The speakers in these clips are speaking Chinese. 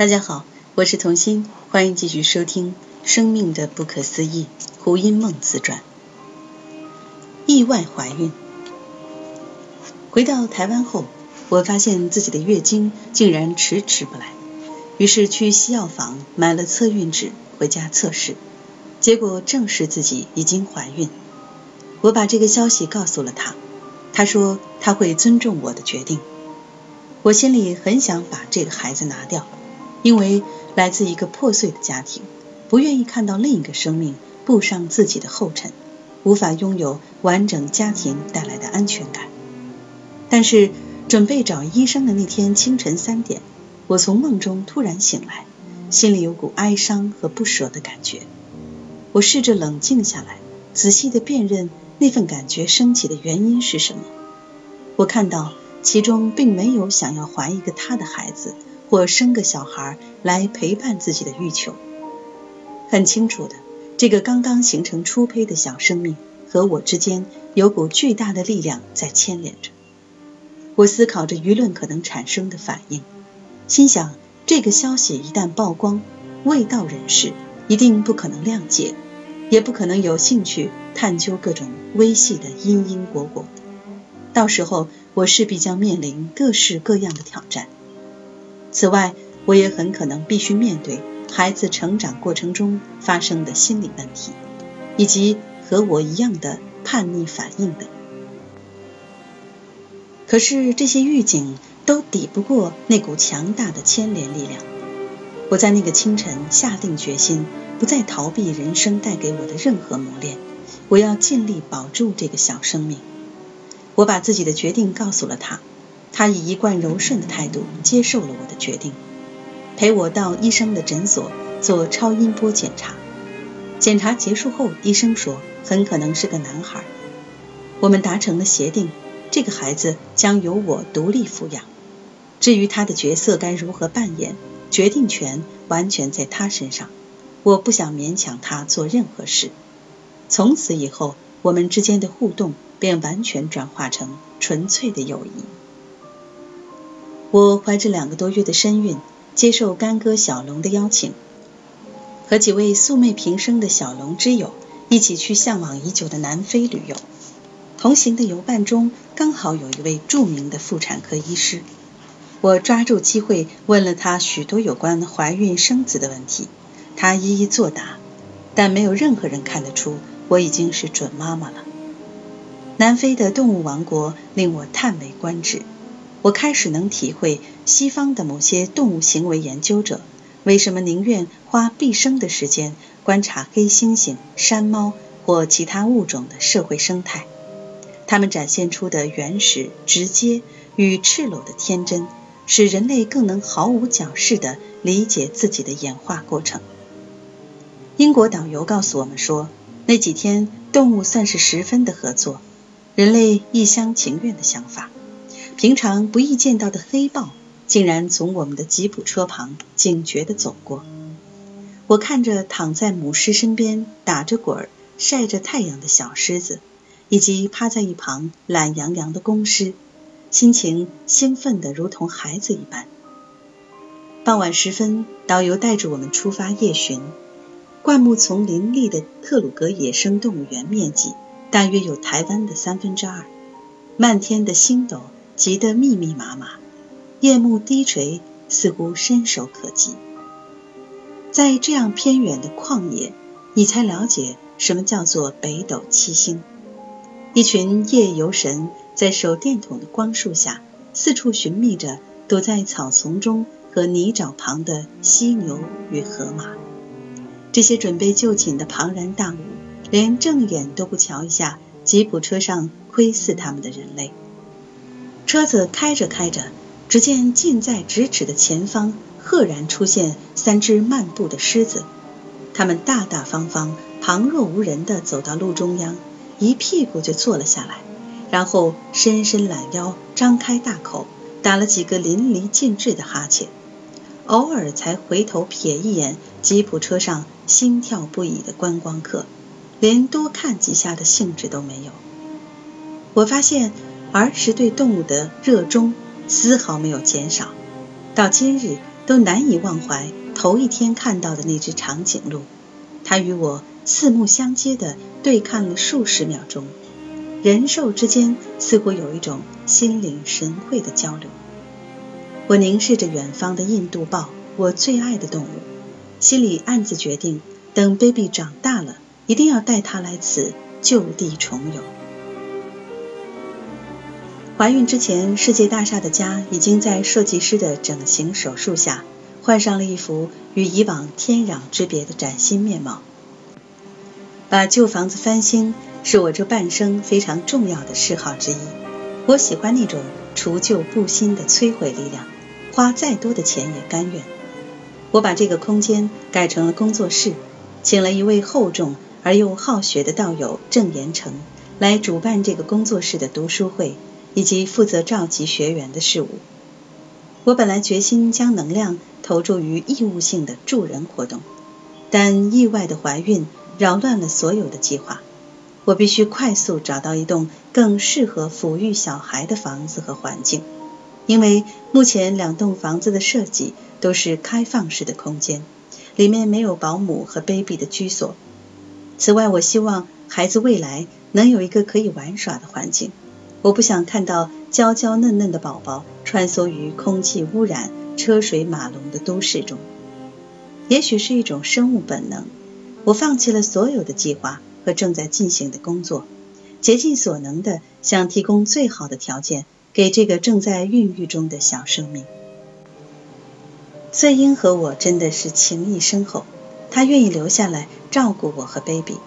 大家好，我是童心，欢迎继续收听《生命的不可思议》胡因梦自传。意外怀孕，回到台湾后，我发现自己的月经竟然迟迟不来，于是去西药房买了测孕纸回家测试，结果证实自己已经怀孕。我把这个消息告诉了他，他说他会尊重我的决定。我心里很想把这个孩子拿掉。因为来自一个破碎的家庭，不愿意看到另一个生命步上自己的后尘，无法拥有完整家庭带来的安全感。但是准备找医生的那天清晨三点，我从梦中突然醒来，心里有股哀伤和不舍的感觉。我试着冷静下来，仔细的辨认那份感觉升起的原因是什么。我看到其中并没有想要怀一个他的孩子。或生个小孩来陪伴自己的欲求，很清楚的，这个刚刚形成初胚的小生命和我之间有股巨大的力量在牵连着。我思考着舆论可能产生的反应，心想这个消息一旦曝光，未道人士一定不可能谅解，也不可能有兴趣探究各种微细的因因果果，到时候我势必将面临各式各样的挑战。此外，我也很可能必须面对孩子成长过程中发生的心理问题，以及和我一样的叛逆反应等。可是这些预警都抵不过那股强大的牵连力量。我在那个清晨下定决心，不再逃避人生带给我的任何磨练，我要尽力保住这个小生命。我把自己的决定告诉了他。他以一贯柔顺的态度接受了我的决定，陪我到医生的诊所做超音波检查。检查结束后，医生说很可能是个男孩。我们达成了协定，这个孩子将由我独立抚养。至于他的角色该如何扮演，决定权完全在他身上。我不想勉强他做任何事。从此以后，我们之间的互动便完全转化成纯粹的友谊。我怀着两个多月的身孕，接受干哥小龙的邀请，和几位素昧平生的小龙之友一起去向往已久的南非旅游。同行的游伴中，刚好有一位著名的妇产科医师。我抓住机会问了他许多有关怀孕生子的问题，他一一作答，但没有任何人看得出我已经是准妈妈了。南非的动物王国令我叹为观止。我开始能体会西方的某些动物行为研究者为什么宁愿花毕生的时间观察黑猩猩、山猫或其他物种的社会生态。它们展现出的原始、直接与赤裸的天真，使人类更能毫无矫饰地理解自己的演化过程。英国导游告诉我们说，那几天动物算是十分的合作，人类一厢情愿的想法。平常不易见到的黑豹，竟然从我们的吉普车旁警觉地走过。我看着躺在母狮身边打着滚儿、晒着太阳的小狮子，以及趴在一旁懒洋洋的公狮，心情兴奋得如同孩子一般。傍晚时分，导游带着我们出发夜巡。灌木丛林立的特鲁格野生动物园面积大约有台湾的三分之二，漫天的星斗。挤得密密麻麻，夜幕低垂，似乎伸手可及。在这样偏远的旷野，你才了解什么叫做北斗七星。一群夜游神在手电筒的光束下，四处寻觅着躲在草丛中和泥沼旁的犀牛与河马。这些准备就寝的庞然大物，连正眼都不瞧一下吉普车上窥视他们的人类。车子开着开着，只见近在咫尺的前方赫然出现三只漫步的狮子。它们大大方方、旁若无人地走到路中央，一屁股就坐了下来，然后伸伸懒腰，张开大口，打了几个淋漓尽致的哈欠，偶尔才回头瞥一眼吉普车上心跳不已的观光客，连多看几下的兴致都没有。我发现。儿时对动物的热衷丝毫没有减少，到今日都难以忘怀头一天看到的那只长颈鹿。它与我四目相接的对看了数十秒钟，人兽之间似乎有一种心领神会的交流。我凝视着远方的印度豹，我最爱的动物，心里暗自决定，等 baby 长大了，一定要带它来此就地重游。怀孕之前，世界大厦的家已经在设计师的整形手术下换上了一副与以往天壤之别的崭新面貌。把旧房子翻新是我这半生非常重要的嗜好之一。我喜欢那种除旧布新的摧毁力量，花再多的钱也甘愿。我把这个空间改成了工作室，请了一位厚重而又好学的道友郑延成来主办这个工作室的读书会。以及负责召集学员的事务。我本来决心将能量投注于义务性的助人活动，但意外的怀孕扰乱了所有的计划。我必须快速找到一栋更适合抚育小孩的房子和环境，因为目前两栋房子的设计都是开放式的空间，里面没有保姆和 baby 的居所。此外，我希望孩子未来能有一个可以玩耍的环境。我不想看到娇娇嫩嫩的宝宝穿梭于空气污染、车水马龙的都市中。也许是一种生物本能，我放弃了所有的计划和正在进行的工作，竭尽所能的想提供最好的条件给这个正在孕育中的小生命。翠英和我真的是情谊深厚，她愿意留下来照顾我和 baby。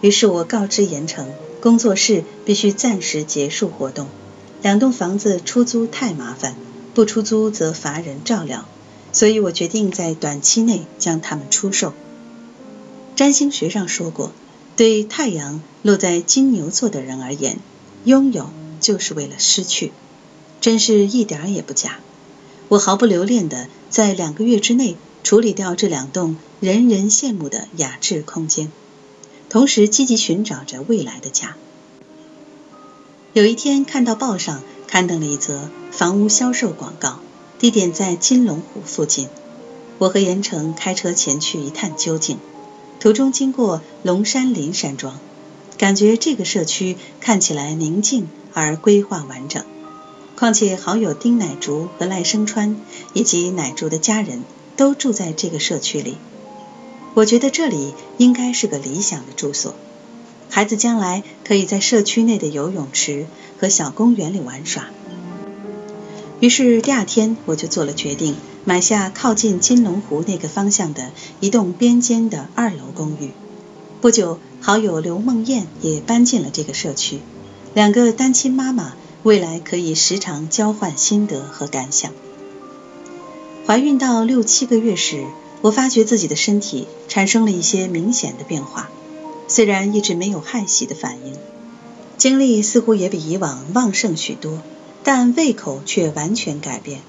于是我告知严成。工作室必须暂时结束活动，两栋房子出租太麻烦，不出租则乏人照料，所以我决定在短期内将它们出售。占星学上说过，对太阳落在金牛座的人而言，拥有就是为了失去，真是一点也不假。我毫不留恋的在两个月之内处理掉这两栋人人羡慕的雅致空间。同时积极寻找着未来的家。有一天看到报上刊登了一则房屋销售广告，地点在金龙湖附近。我和严成开车前去一探究竟，途中经过龙山林山庄，感觉这个社区看起来宁静而规划完整。况且好友丁乃竹和赖声川以及乃竹的家人都住在这个社区里。我觉得这里应该是个理想的住所，孩子将来可以在社区内的游泳池和小公园里玩耍。于是第二天我就做了决定，买下靠近金龙湖那个方向的一栋边间的二楼公寓。不久，好友刘梦燕也搬进了这个社区，两个单亲妈妈未来可以时常交换心得和感想。怀孕到六七个月时。我发觉自己的身体产生了一些明显的变化，虽然一直没有害喜的反应，精力似乎也比以往旺盛许多，但胃口却完全改变。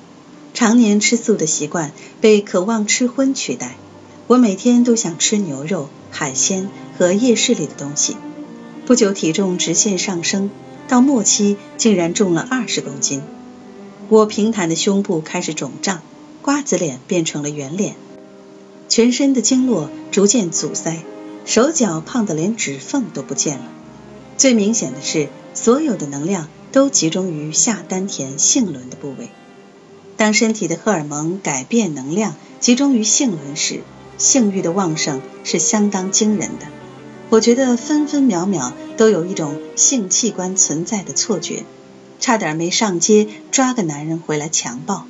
常年吃素的习惯被渴望吃荤取代，我每天都想吃牛肉、海鲜和夜市里的东西。不久体重直线上升，到末期竟然重了二十公斤。我平坦的胸部开始肿胀，瓜子脸变成了圆脸。全身的经络逐渐阻塞，手脚胖得连指缝都不见了。最明显的是，所有的能量都集中于下丹田性轮的部位。当身体的荷尔蒙改变能量集中于性轮时，性欲的旺盛是相当惊人的。我觉得分分秒秒都有一种性器官存在的错觉，差点没上街抓个男人回来强暴。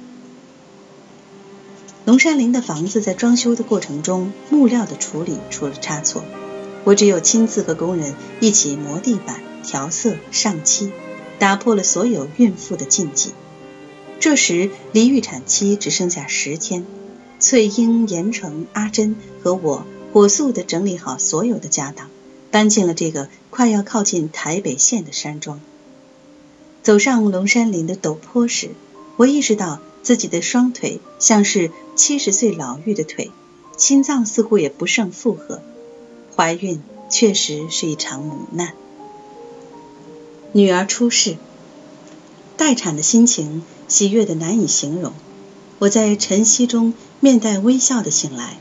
龙山林的房子在装修的过程中，木料的处理出了差错。我只有亲自和工人一起磨地板、调色、上漆，打破了所有孕妇的禁忌。这时离预产期只剩下十天，翠英、严成、阿珍和我火速地整理好所有的家当，搬进了这个快要靠近台北县的山庄。走上龙山林的陡坡时，我意识到。自己的双腿像是七十岁老妪的腿，心脏似乎也不胜负荷。怀孕确实是一场母难。女儿出世，待产的心情喜悦的难以形容。我在晨曦中面带微笑的醒来，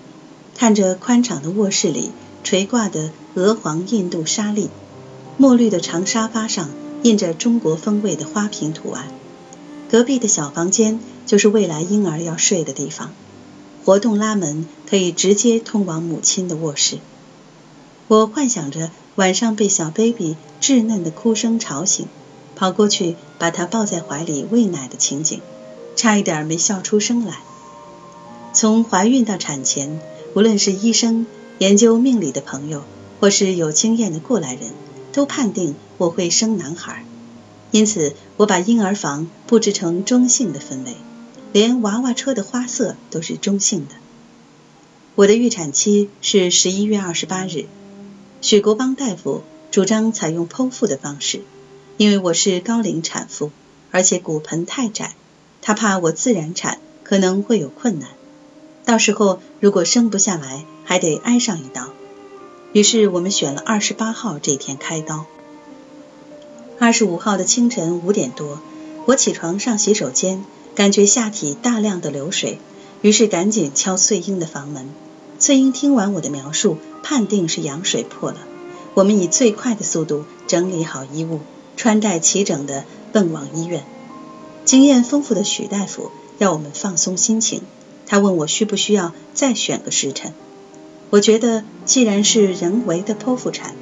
看着宽敞的卧室里垂挂的鹅黄印度纱丽，墨绿的长沙发上印着中国风味的花瓶图案。隔壁的小房间就是未来婴儿要睡的地方，活动拉门可以直接通往母亲的卧室。我幻想着晚上被小 baby 稚嫩的哭声吵醒，跑过去把他抱在怀里喂奶的情景。差一点没笑出声来。从怀孕到产前，无论是医生、研究命理的朋友，或是有经验的过来人，都判定我会生男孩。因此，我把婴儿房布置成中性的氛围，连娃娃车的花色都是中性的。我的预产期是十一月二十八日。许国邦大夫主张采用剖腹的方式，因为我是高龄产妇，而且骨盆太窄。他怕我自然产可能会有困难，到时候如果生不下来，还得挨上一刀。于是我们选了二十八号这天开刀。二十五号的清晨五点多，我起床上洗手间，感觉下体大量的流水，于是赶紧敲翠英的房门。翠英听完我的描述，判定是羊水破了。我们以最快的速度整理好衣物，穿戴齐整的奔往医院。经验丰富的许大夫要我们放松心情，他问我需不需要再选个时辰。我觉得既然是人为的剖腹产，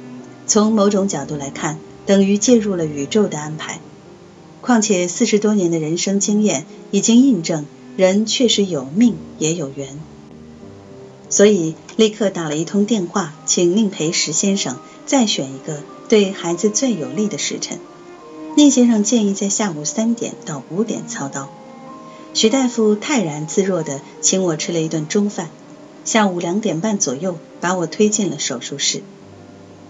从某种角度来看，等于介入了宇宙的安排。况且四十多年的人生经验已经印证，人确实有命也有缘。所以立刻打了一通电话，请宁培石先生再选一个对孩子最有利的时辰。宁先生建议在下午三点到五点操刀。徐大夫泰然自若地请我吃了一顿中饭。下午两点半左右，把我推进了手术室。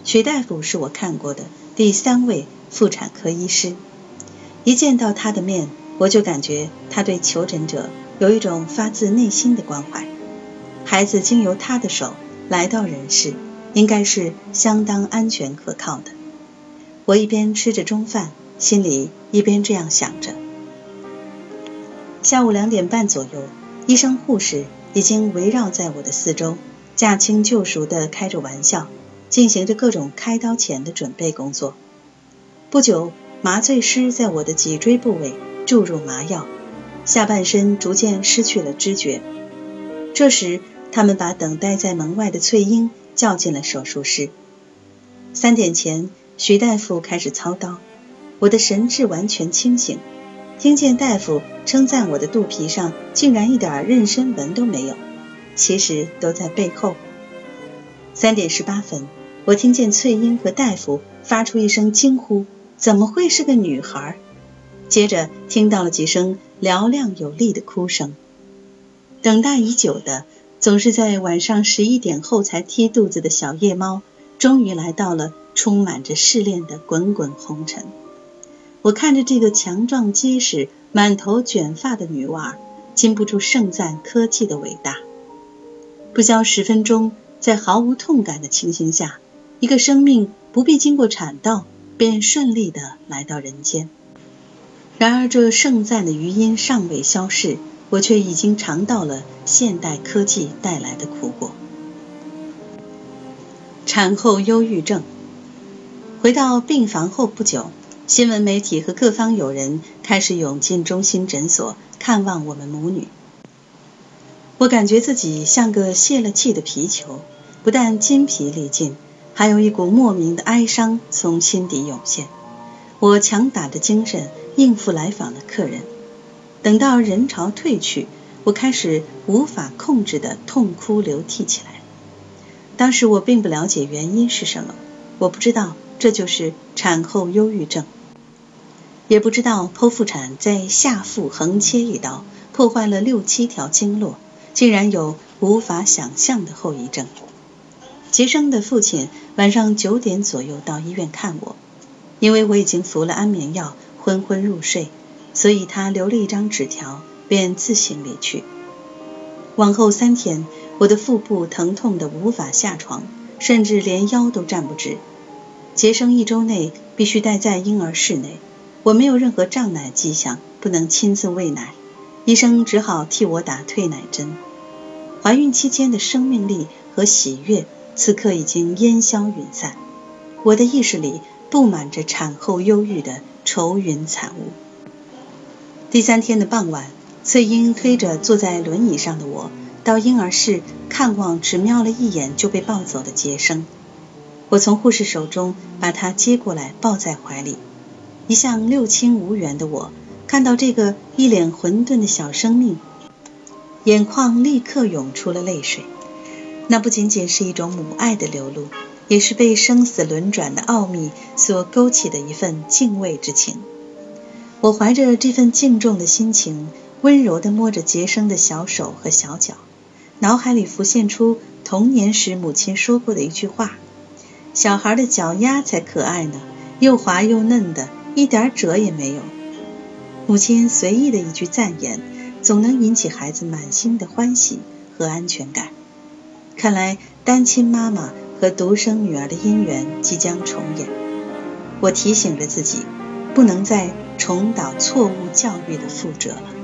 徐大夫是我看过的第三位妇产科医师。一见到他的面，我就感觉他对求诊者有一种发自内心的关怀。孩子经由他的手来到人世，应该是相当安全可靠的。我一边吃着中饭。心里一边这样想着。下午两点半左右，医生护士已经围绕在我的四周，驾轻就熟地开着玩笑，进行着各种开刀前的准备工作。不久，麻醉师在我的脊椎部位注入麻药，下半身逐渐失去了知觉。这时，他们把等待在门外的翠英叫进了手术室。三点前，徐大夫开始操刀。我的神志完全清醒，听见大夫称赞我的肚皮上竟然一点妊娠纹都没有，其实都在背后。三点十八分，我听见翠英和大夫发出一声惊呼：“怎么会是个女孩？”接着听到了几声嘹亮有力的哭声。等待已久的，总是在晚上十一点后才踢肚子的小夜猫，终于来到了充满着试炼的滚滚红尘。我看着这个强壮结实、满头卷发的女娃，禁不住盛赞科技的伟大。不消十分钟，在毫无痛感的情形下，一个生命不必经过产道，便顺利的来到人间。然而，这盛赞的余音尚未消逝，我却已经尝到了现代科技带来的苦果。产后忧郁症。回到病房后不久。新闻媒体和各方友人开始涌进中心诊所看望我们母女。我感觉自己像个泄了气的皮球，不但筋疲力尽，还有一股莫名的哀伤从心底涌现。我强打着精神应付来访的客人。等到人潮退去，我开始无法控制的痛哭流涕起来。当时我并不了解原因是什么，我不知道这就是产后忧郁症。也不知道剖腹产在下腹横切一刀，破坏了六七条经络，竟然有无法想象的后遗症。杰生的父亲晚上九点左右到医院看我，因为我已经服了安眠药，昏昏入睡，所以他留了一张纸条，便自行离去。往后三天，我的腹部疼痛的无法下床，甚至连腰都站不直。杰生一周内必须待在婴儿室内。我没有任何胀奶迹象，不能亲自喂奶，医生只好替我打退奶针。怀孕期间的生命力和喜悦，此刻已经烟消云散。我的意识里布满着产后忧郁的愁云惨雾。第三天的傍晚，翠英推着坐在轮椅上的我到婴儿室看望，只瞄了一眼就被抱走的杰生。我从护士手中把他接过来，抱在怀里。一向六亲无缘的我，看到这个一脸混沌的小生命，眼眶立刻涌出了泪水。那不仅仅是一种母爱的流露。也是被生死轮转的奥秘所勾起的一份敬畏之情。我怀着这份敬重的心情，温柔地摸着杰生的小手和小脚，脑海里浮现出童年时母亲说过的一句话：“小孩的脚丫才可爱呢，又滑又嫩的，一点褶也没有。”母亲随意的一句赞言，总能引起孩子满心的欢喜和安全感。看来单亲妈妈。和独生女儿的姻缘即将重演，我提醒着自己，不能再重蹈错误教育的覆辙了。